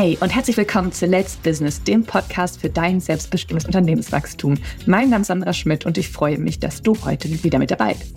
Hey und herzlich willkommen zu Let's Business, dem Podcast für dein selbstbestimmtes Unternehmenswachstum. Mein Name ist Sandra Schmidt und ich freue mich, dass du heute wieder mit dabei bist.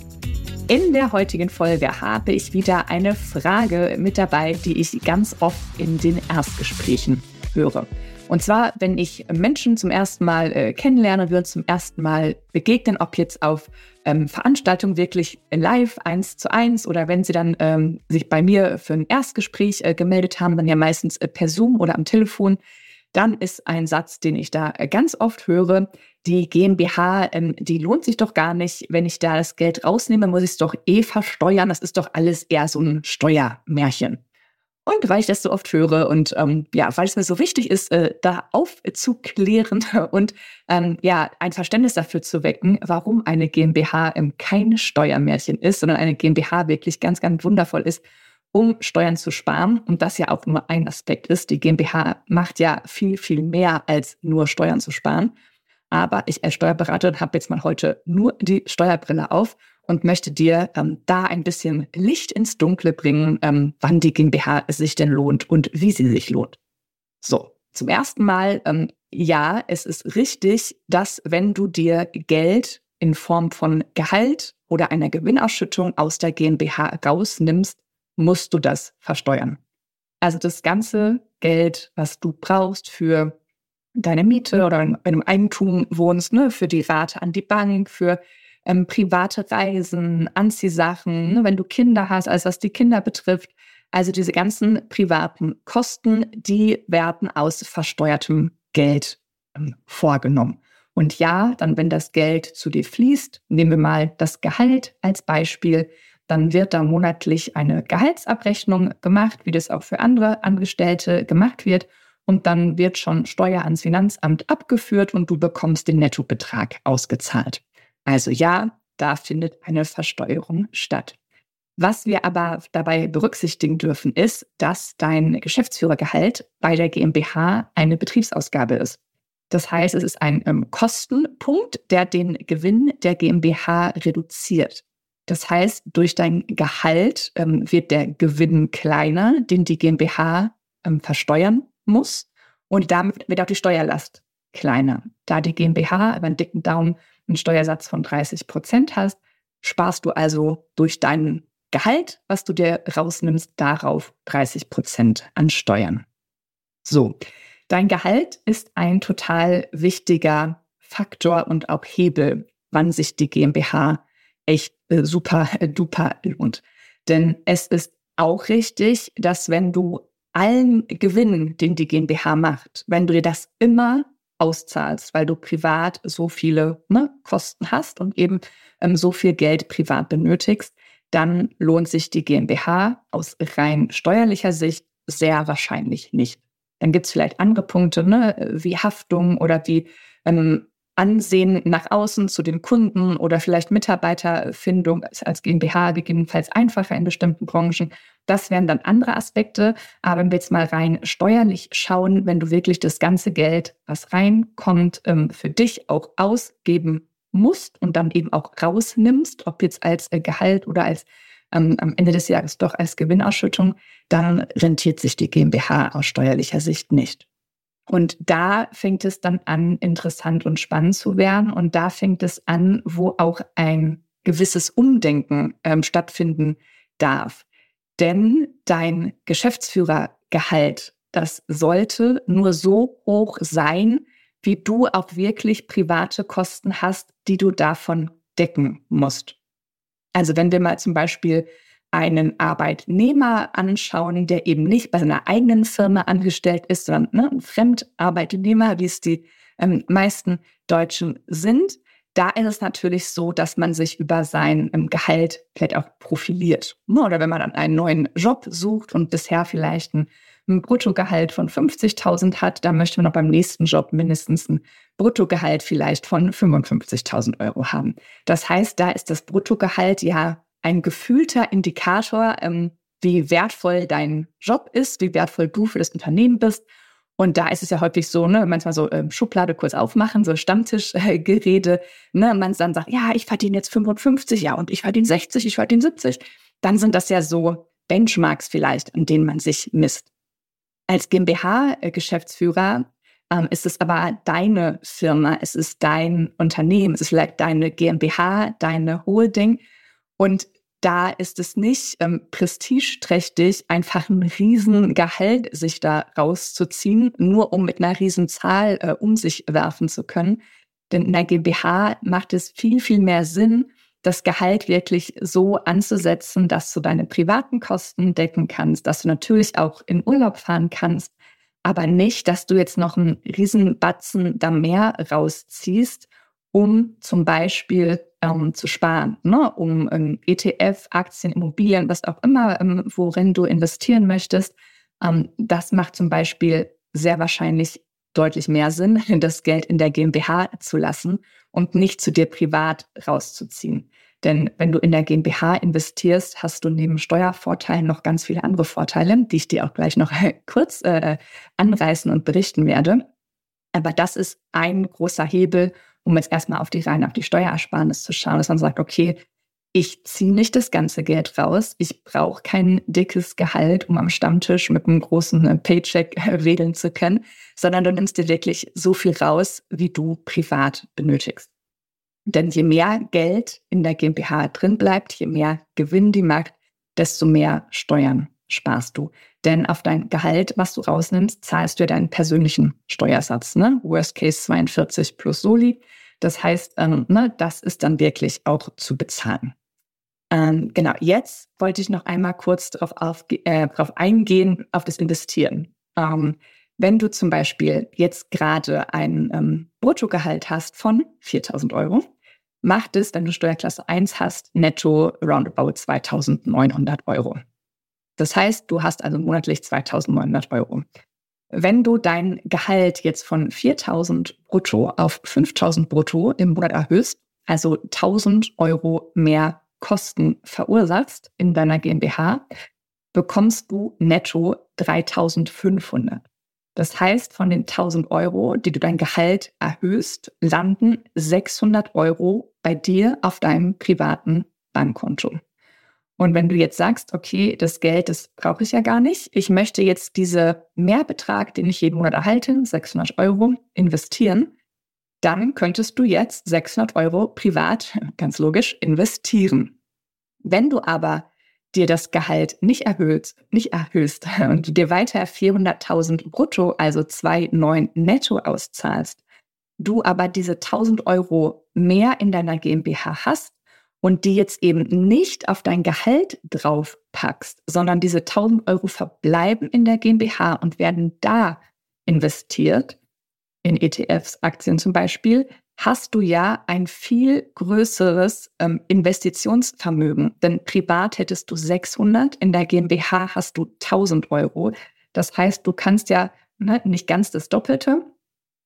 In der heutigen Folge habe ich wieder eine Frage mit dabei, die ich ganz oft in den Erstgesprächen höre. Und zwar, wenn ich Menschen zum ersten Mal äh, kennenlerne, wir uns zum ersten Mal begegnen, ob jetzt auf ähm, Veranstaltungen wirklich live eins zu eins oder wenn sie dann ähm, sich bei mir für ein Erstgespräch äh, gemeldet haben, dann ja meistens äh, per Zoom oder am Telefon, dann ist ein Satz, den ich da äh, ganz oft höre, die GmbH, ähm, die lohnt sich doch gar nicht. Wenn ich da das Geld rausnehme, muss ich es doch eh versteuern. Das ist doch alles eher so ein Steuermärchen. Und weil ich das so oft höre und ähm, ja, weil es mir so wichtig ist, äh, da aufzuklären und ähm, ja, ein Verständnis dafür zu wecken, warum eine GmbH ähm, kein Steuermärchen ist, sondern eine GmbH wirklich ganz, ganz wundervoll ist, um Steuern zu sparen. Und das ja auch nur ein Aspekt ist. Die GmbH macht ja viel, viel mehr als nur Steuern zu sparen. Aber ich als Steuerberaterin habe jetzt mal heute nur die Steuerbrille auf und möchte dir ähm, da ein bisschen Licht ins Dunkle bringen, ähm, wann die GmbH sich denn lohnt und wie sie sich lohnt. So, zum ersten Mal, ähm, ja, es ist richtig, dass wenn du dir Geld in Form von Gehalt oder einer Gewinnausschüttung aus der GmbH rausnimmst, musst du das versteuern. Also das ganze Geld, was du brauchst für deine Miete oder in einem Eigentum wohnst, ne, für die Rate an die Bank, für ähm, private Reisen, Anziehsachen, ne, wenn du Kinder hast, also was die Kinder betrifft. Also diese ganzen privaten Kosten, die werden aus versteuertem Geld ähm, vorgenommen. Und ja, dann, wenn das Geld zu dir fließt, nehmen wir mal das Gehalt als Beispiel, dann wird da monatlich eine Gehaltsabrechnung gemacht, wie das auch für andere Angestellte gemacht wird. Und dann wird schon Steuer ans Finanzamt abgeführt und du bekommst den Nettobetrag ausgezahlt. Also ja, da findet eine Versteuerung statt. Was wir aber dabei berücksichtigen dürfen, ist, dass dein Geschäftsführergehalt bei der GmbH eine Betriebsausgabe ist. Das heißt, es ist ein ähm, Kostenpunkt, der den Gewinn der GmbH reduziert. Das heißt, durch dein Gehalt ähm, wird der Gewinn kleiner, den die GmbH ähm, versteuern muss. Und damit wird auch die Steuerlast kleiner. Da die GmbH über einen dicken Daumen einen Steuersatz von 30 Prozent hast, sparst du also durch dein Gehalt, was du dir rausnimmst, darauf 30 Prozent an Steuern. So, dein Gehalt ist ein total wichtiger Faktor und auch Hebel, wann sich die GmbH echt äh, super äh, duper lohnt. Denn es ist auch richtig, dass wenn du allen Gewinn, den die GmbH macht, wenn du dir das immer auszahlst, weil du privat so viele ne, Kosten hast und eben ähm, so viel Geld privat benötigst, dann lohnt sich die GmbH aus rein steuerlicher Sicht sehr wahrscheinlich nicht. Dann gibt es vielleicht andere Punkte, ne, wie Haftung oder wie ähm, Ansehen nach außen zu den Kunden oder vielleicht Mitarbeiterfindung als GmbH gegebenenfalls einfacher in bestimmten Branchen. Das wären dann andere Aspekte. Aber wenn wir jetzt mal rein steuerlich schauen, wenn du wirklich das ganze Geld, was reinkommt, ähm, für dich auch ausgeben musst und dann eben auch rausnimmst, ob jetzt als äh, Gehalt oder als ähm, am Ende des Jahres doch als Gewinnausschüttung, dann rentiert sich die GmbH aus steuerlicher Sicht nicht. Und da fängt es dann an, interessant und spannend zu werden. Und da fängt es an, wo auch ein gewisses Umdenken ähm, stattfinden darf. Denn dein Geschäftsführergehalt, das sollte nur so hoch sein, wie du auch wirklich private Kosten hast, die du davon decken musst. Also wenn wir mal zum Beispiel einen Arbeitnehmer anschauen, der eben nicht bei seiner eigenen Firma angestellt ist, sondern ne, ein Fremdarbeitnehmer, wie es die ähm, meisten Deutschen sind, da ist es natürlich so, dass man sich über sein ähm, Gehalt vielleicht auch profiliert. Ne, oder wenn man dann einen neuen Job sucht und bisher vielleicht ein, ein Bruttogehalt von 50.000 hat, dann möchte man auch beim nächsten Job mindestens ein Bruttogehalt vielleicht von 55.000 Euro haben. Das heißt, da ist das Bruttogehalt ja ein gefühlter Indikator, ähm, wie wertvoll dein Job ist, wie wertvoll du für das Unternehmen bist. Und da ist es ja häufig so, ne, manchmal so ähm, Schublade kurz aufmachen, so Stammtischgerede, äh, ne, man dann sagt, ja, ich verdiene jetzt 55, ja, und ich verdiene 60, ich verdiene 70. Dann sind das ja so Benchmarks vielleicht, an denen man sich misst. Als GmbH-Geschäftsführer ähm, ist es aber deine Firma, es ist dein Unternehmen, es ist vielleicht deine GmbH, deine Holding. Und da ist es nicht ähm, prestigeträchtig, einfach ein Riesengehalt sich da rauszuziehen, nur um mit einer Riesenzahl äh, um sich werfen zu können. Denn in der GmbH macht es viel, viel mehr Sinn, das Gehalt wirklich so anzusetzen, dass du deine privaten Kosten decken kannst, dass du natürlich auch in Urlaub fahren kannst, aber nicht, dass du jetzt noch einen Riesenbatzen da mehr rausziehst, um zum Beispiel ähm, zu sparen, ne? um ähm, ETF, Aktien, Immobilien, was auch immer, ähm, worin du investieren möchtest. Ähm, das macht zum Beispiel sehr wahrscheinlich deutlich mehr Sinn, das Geld in der GmbH zu lassen und nicht zu dir privat rauszuziehen. Denn wenn du in der GmbH investierst, hast du neben Steuervorteilen noch ganz viele andere Vorteile, die ich dir auch gleich noch kurz äh, anreißen und berichten werde. Aber das ist ein großer Hebel, um jetzt erstmal auf die rein auf die Steuersparnis zu schauen, dass man sagt, okay, ich ziehe nicht das ganze Geld raus. Ich brauche kein dickes Gehalt, um am Stammtisch mit einem großen äh, Paycheck äh, wedeln zu können, sondern du nimmst dir wirklich so viel raus, wie du privat benötigst. Denn je mehr Geld in der GmbH drin bleibt, je mehr Gewinn die macht, desto mehr Steuern sparst du. Denn auf dein Gehalt, was du rausnimmst, zahlst du ja deinen persönlichen Steuersatz. Ne? Worst Case 42 plus Soli. Das heißt, ähm, ne, das ist dann wirklich auch zu bezahlen. Ähm, genau, jetzt wollte ich noch einmal kurz darauf, auf, äh, eingehen, auf das Investieren. Ähm, wenn du zum Beispiel jetzt gerade ein ähm, Bruttogehalt hast von 4000 Euro, macht es, wenn du Steuerklasse 1 hast, netto roundabout 2900 Euro. Das heißt, du hast also monatlich 2900 Euro. Wenn du dein Gehalt jetzt von 4000 brutto auf 5000 brutto im Monat erhöhst, also 1000 Euro mehr Kosten verursachst in deiner GmbH, bekommst du netto 3500. Das heißt, von den 1000 Euro, die du dein Gehalt erhöhst, landen 600 Euro bei dir auf deinem privaten Bankkonto. Und wenn du jetzt sagst, okay, das Geld, das brauche ich ja gar nicht, ich möchte jetzt diesen Mehrbetrag, den ich jeden Monat erhalte, 600 Euro, investieren, dann könntest du jetzt 600 Euro privat, ganz logisch, investieren. Wenn du aber dir das Gehalt nicht erhöht, nicht erhöhst und dir weiter 400.000 brutto, also 2,9 netto auszahlst, du aber diese 1000 Euro mehr in deiner GmbH hast und die jetzt eben nicht auf dein Gehalt drauf packst, sondern diese 1000 Euro verbleiben in der GmbH und werden da investiert, in ETFs, Aktien zum Beispiel, hast du ja ein viel größeres ähm, Investitionsvermögen. Denn privat hättest du 600, in der GmbH hast du 1000 Euro. Das heißt, du kannst ja ne, nicht ganz das Doppelte,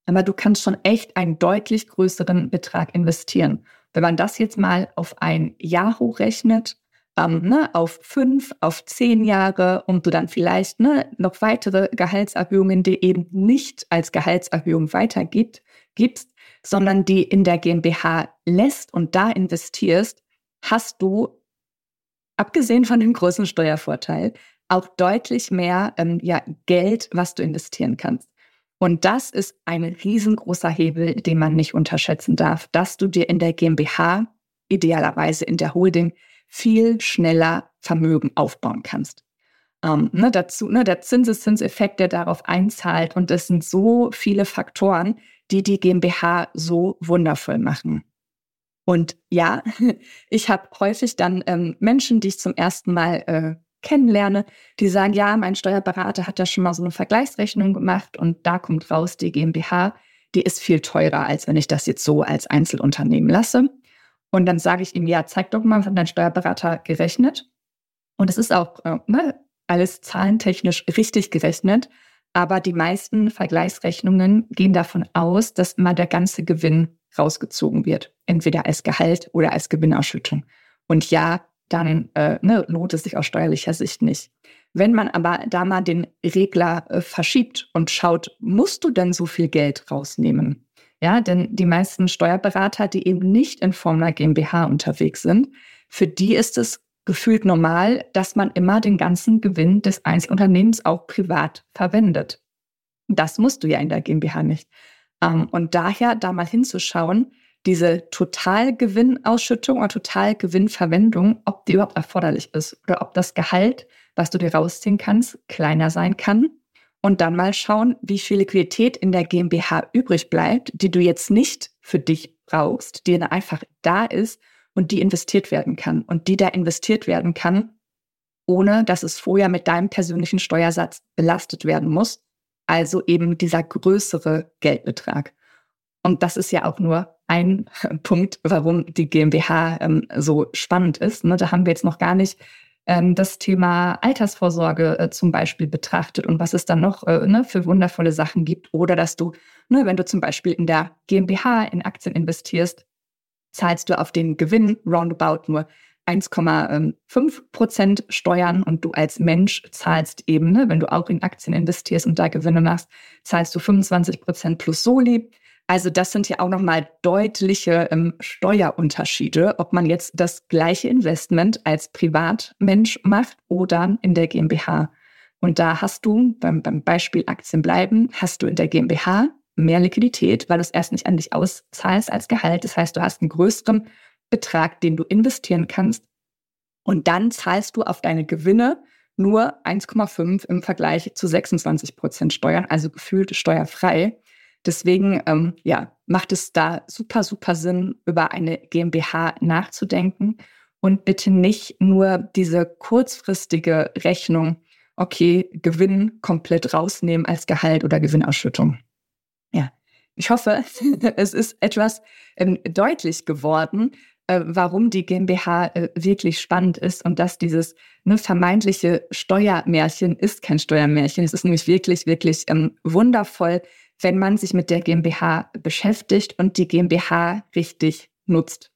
aber du kannst schon echt einen deutlich größeren Betrag investieren. Wenn man das jetzt mal auf ein Jahr hochrechnet, ähm, ne, auf fünf, auf zehn Jahre und du dann vielleicht ne, noch weitere Gehaltserhöhungen, die eben nicht als Gehaltserhöhung weitergibt, gibst, sondern die in der GmbH lässt und da investierst, hast du, abgesehen von dem großen Steuervorteil, auch deutlich mehr ähm, ja, Geld, was du investieren kannst. Und das ist ein riesengroßer Hebel, den man nicht unterschätzen darf, dass du dir in der GmbH, idealerweise in der Holding, viel schneller Vermögen aufbauen kannst. Ähm, ne, dazu ne, der Zinseszinseffekt, der darauf einzahlt. Und es sind so viele Faktoren, die die GmbH so wundervoll machen. Und ja, ich habe häufig dann ähm, Menschen, die ich zum ersten Mal äh, kennenlerne, die sagen, ja, mein Steuerberater hat ja schon mal so eine Vergleichsrechnung gemacht und da kommt raus, die GmbH, die ist viel teurer, als wenn ich das jetzt so als Einzelunternehmen lasse. Und dann sage ich ihm, ja, zeig doch mal, was hat dein Steuerberater gerechnet? Und es ist auch äh, ne, alles zahlentechnisch richtig gerechnet. Aber die meisten Vergleichsrechnungen gehen davon aus, dass immer der ganze Gewinn rausgezogen wird. Entweder als Gehalt oder als Gewinnausschüttung. Und ja, dann äh, ne, lohnt es sich aus steuerlicher Sicht nicht. Wenn man aber da mal den Regler äh, verschiebt und schaut, musst du denn so viel Geld rausnehmen? Ja, denn die meisten Steuerberater, die eben nicht in Form einer GmbH unterwegs sind, für die ist es gefühlt normal, dass man immer den ganzen Gewinn des Einzelunternehmens auch privat verwendet. Das musst du ja in der GmbH nicht. Ähm, und daher da mal hinzuschauen, diese Totalgewinnausschüttung oder Totalgewinnverwendung, ob die überhaupt erforderlich ist oder ob das Gehalt, was du dir rausziehen kannst, kleiner sein kann. Und dann mal schauen, wie viel Liquidität in der GmbH übrig bleibt, die du jetzt nicht für dich brauchst, die einfach da ist und die investiert werden kann und die da investiert werden kann, ohne dass es vorher mit deinem persönlichen Steuersatz belastet werden muss. Also eben dieser größere Geldbetrag. Und das ist ja auch nur ein Punkt, warum die GmbH ähm, so spannend ist. Ne? Da haben wir jetzt noch gar nicht ähm, das Thema Altersvorsorge äh, zum Beispiel betrachtet und was es dann noch äh, ne, für wundervolle Sachen gibt. Oder dass du, ne, wenn du zum Beispiel in der GmbH in Aktien investierst, zahlst du auf den Gewinn roundabout nur 1,5 Prozent Steuern und du als Mensch zahlst eben, ne, wenn du auch in Aktien investierst und da Gewinne machst, zahlst du 25 Prozent plus Soli. Also das sind ja auch nochmal deutliche ähm, Steuerunterschiede, ob man jetzt das gleiche Investment als Privatmensch macht oder in der GmbH. Und da hast du, beim, beim Beispiel Aktien bleiben, hast du in der GmbH mehr Liquidität, weil du es erst nicht an dich auszahlst als Gehalt. Das heißt, du hast einen größeren Betrag, den du investieren kannst. Und dann zahlst du auf deine Gewinne nur 1,5 im Vergleich zu 26 Prozent Steuern, also gefühlt steuerfrei. Deswegen ähm, ja, macht es da super, super Sinn, über eine GmbH nachzudenken und bitte nicht nur diese kurzfristige Rechnung, okay, Gewinn komplett rausnehmen als Gehalt oder Gewinnausschüttung. Ja, ich hoffe, es ist etwas ähm, deutlich geworden, äh, warum die GmbH äh, wirklich spannend ist und dass dieses ne, vermeintliche Steuermärchen ist kein Steuermärchen. Es ist nämlich wirklich, wirklich ähm, wundervoll, wenn man sich mit der GmbH beschäftigt und die GmbH richtig nutzt.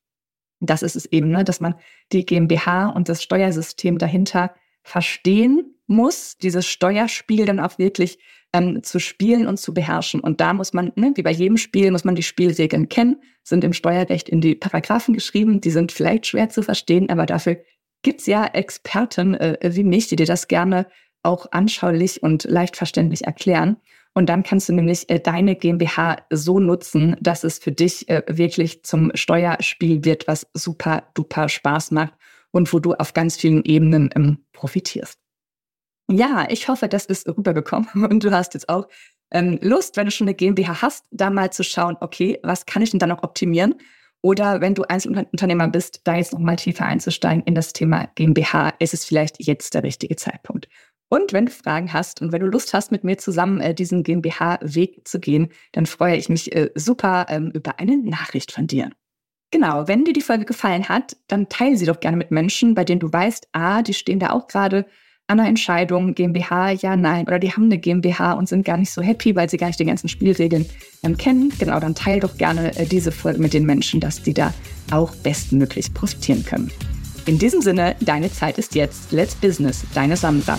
Das ist es eben, ne, dass man die GmbH und das Steuersystem dahinter verstehen muss, dieses Steuerspiel dann auch wirklich ähm, zu spielen und zu beherrschen. Und da muss man, ne, wie bei jedem Spiel, muss man die Spielregeln kennen, sind im Steuerrecht in die Paragraphen geschrieben, die sind vielleicht schwer zu verstehen, aber dafür gibt's ja Experten äh, wie mich, die dir das gerne auch anschaulich und leicht verständlich erklären. Und dann kannst du nämlich äh, deine GmbH so nutzen, dass es für dich äh, wirklich zum Steuerspiel wird, was super duper Spaß macht und wo du auf ganz vielen Ebenen ähm, profitierst. Ja, ich hoffe, das ist rübergekommen und du hast jetzt auch ähm, Lust, wenn du schon eine GmbH hast, da mal zu schauen, okay, was kann ich denn da noch optimieren? Oder wenn du Einzelunternehmer bist, da jetzt noch mal tiefer einzusteigen in das Thema GmbH, ist es vielleicht jetzt der richtige Zeitpunkt. Und wenn du Fragen hast und wenn du Lust hast, mit mir zusammen äh, diesen GmbH-Weg zu gehen, dann freue ich mich äh, super ähm, über eine Nachricht von dir. Genau, wenn dir die Folge gefallen hat, dann teile sie doch gerne mit Menschen, bei denen du weißt, ah, die stehen da auch gerade an einer Entscheidung, GmbH, ja, nein, oder die haben eine GmbH und sind gar nicht so happy, weil sie gar nicht die ganzen Spielregeln ähm, kennen. Genau, dann teile doch gerne äh, diese Folge mit den Menschen, dass die da auch bestmöglich profitieren können. In diesem Sinne, deine Zeit ist jetzt. Let's Business, deine Sandra.